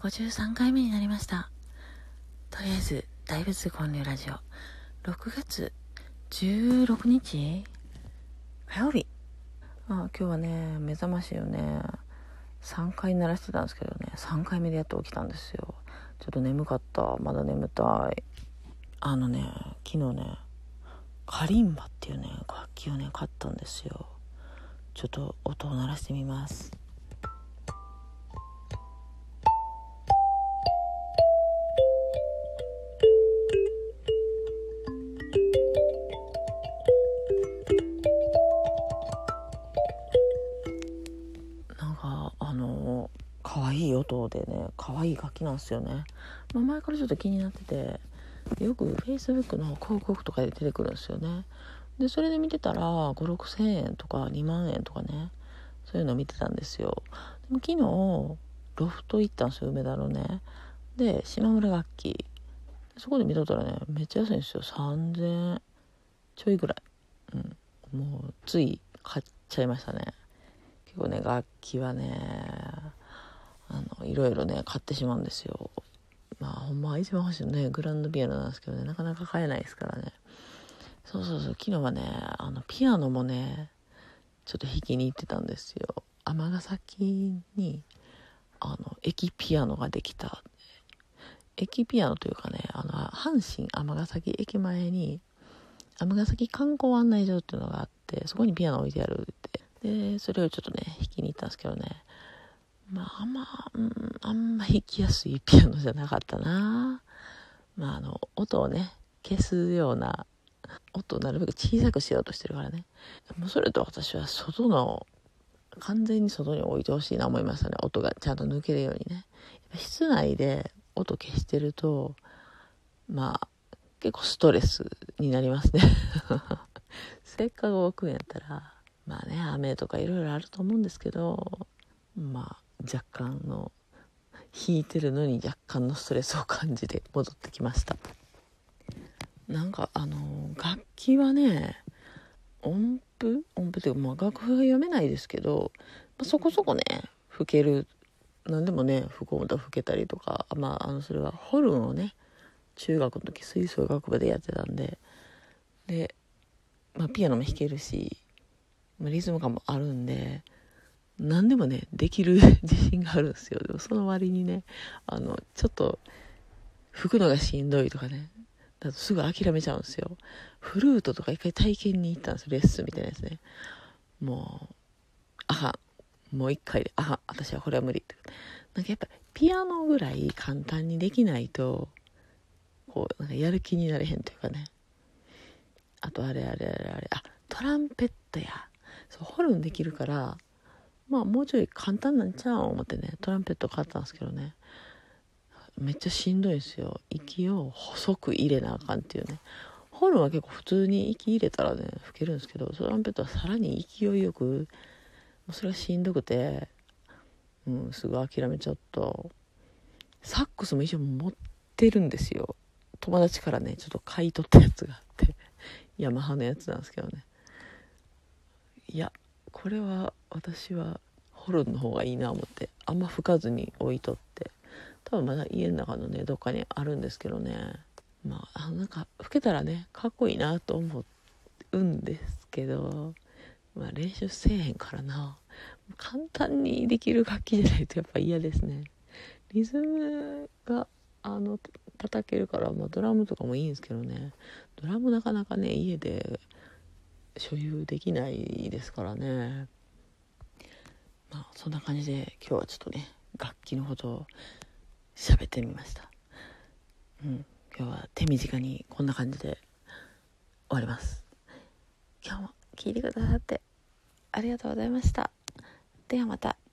53回目になりました。とりあえず大仏建立ラジオ。6月16日？火曜日。あ今日はね目覚ましをね。3回鳴らしてたんですけどね。3回目でやっと起きたんですよ。ちょっと眠かった。まだ眠たい。あのね昨日ねカリンバっていうね楽器をね買ったんですよ。ちょっと音を鳴らしてみます。なんかあの可愛い音でね可愛い楽器なんですよね、まあ、前からちょっと気になっててよく Facebook の広告とかで出てくるんですよね。でそれで見てたら56,000円とか2万円とかねそういうの見てたんですよ。でも昨日ロフト行ったんですよ梅田のね。で島村楽器。そこで見とったらねめっちゃ安いんですよ。3000ちょいぐらい、うん、もうつい買っちゃいましたね。結構ね楽器はねあのいろいろね買ってしまうんですよ。まあほんまは一番欲しいのねグランドピアノなんですけどねなかなか買えないですからね。そうそうそう昨日はねあのピアノもねちょっと弾きに行ってたんですよ。尼崎にあの駅ピアノができた。駅ピアノというかねあの阪神尼崎駅前に尼崎観光案内所っていうのがあってそこにピアノ置いてあるってでそれをちょっとね弾きに行ったんですけどね。まああんま、うん、あんま弾きやすいピアノじゃなかったな。まああの音をね消すような音をなるべく小さくしようとしてるからね。もうそれと私は外の完全に外に置いてほしいな思いましたね。音がちゃんと抜けるようにね。室内で音消してるとまあ結構ストレスになりますね。せっかく置くんやったらまあね雨とかいろいろあると思うんですけどまあ若干の弾いてるのに若干のストレスを感じて戻ってきました。なんかあの楽器はね音符？音符っていうか、まあ、楽譜が読めないですけど、まあ、そこそこね吹ける何でもね吹こうと吹けたりとかまああのそれはホルンをね中学の時吹奏楽部でやってたんでで、まあ、ピアノも弾けるし、リズム感もあるんで何でもねできる 自信があるんですよ。でもその割にねあのちょっと吹くのがしんどいとかねだとすぐ諦めちゃうんですよ。フルートとか一回体験に行ったんですレッスンみたいなやつね。もうあかんもう一回であかん私はこれは無理。ってなんかやっぱピアノぐらい簡単にできないとこうなんかやる気になれへんというかね。あとあれあれあれあれあトランペットや。そうホルンできるからまあもうちょい簡単なんちゃう思ってねトランペット買ったんですけどね。めっちゃしんどいんですよ。息を細く入れなあかんっていうね。ホルンは結構普通に息入れたらね吹けるんですけどトランペットはさらに勢いよくもうそれがしんどくて、うん、すぐ諦めちゃった。サックスも一応持ってるんですよ。友達からねちょっと買い取ったやつがあってヤマハのやつなんですけどね。いやこれは私はホルンの方がいいな思ってあんま吹かずに置いとって多分まだ家の中のねどっかにあるんですけどね。まああなんか吹けたらねかっこいいなと思うんですけど、まあ、練習せえへんからな。簡単にできる楽器じゃないとやっぱ嫌ですね。リズムがあの叩けるから、まあ、ドラムとかもいいんですけどね。ドラムなかなかね家で所有できないですからね。まあそんな感じで今日はちょっとね楽器のことを喋ってみました。うん。今日は手短にこんな感じで終わります。今日も聞いてくださってありがとうございました。ではまた。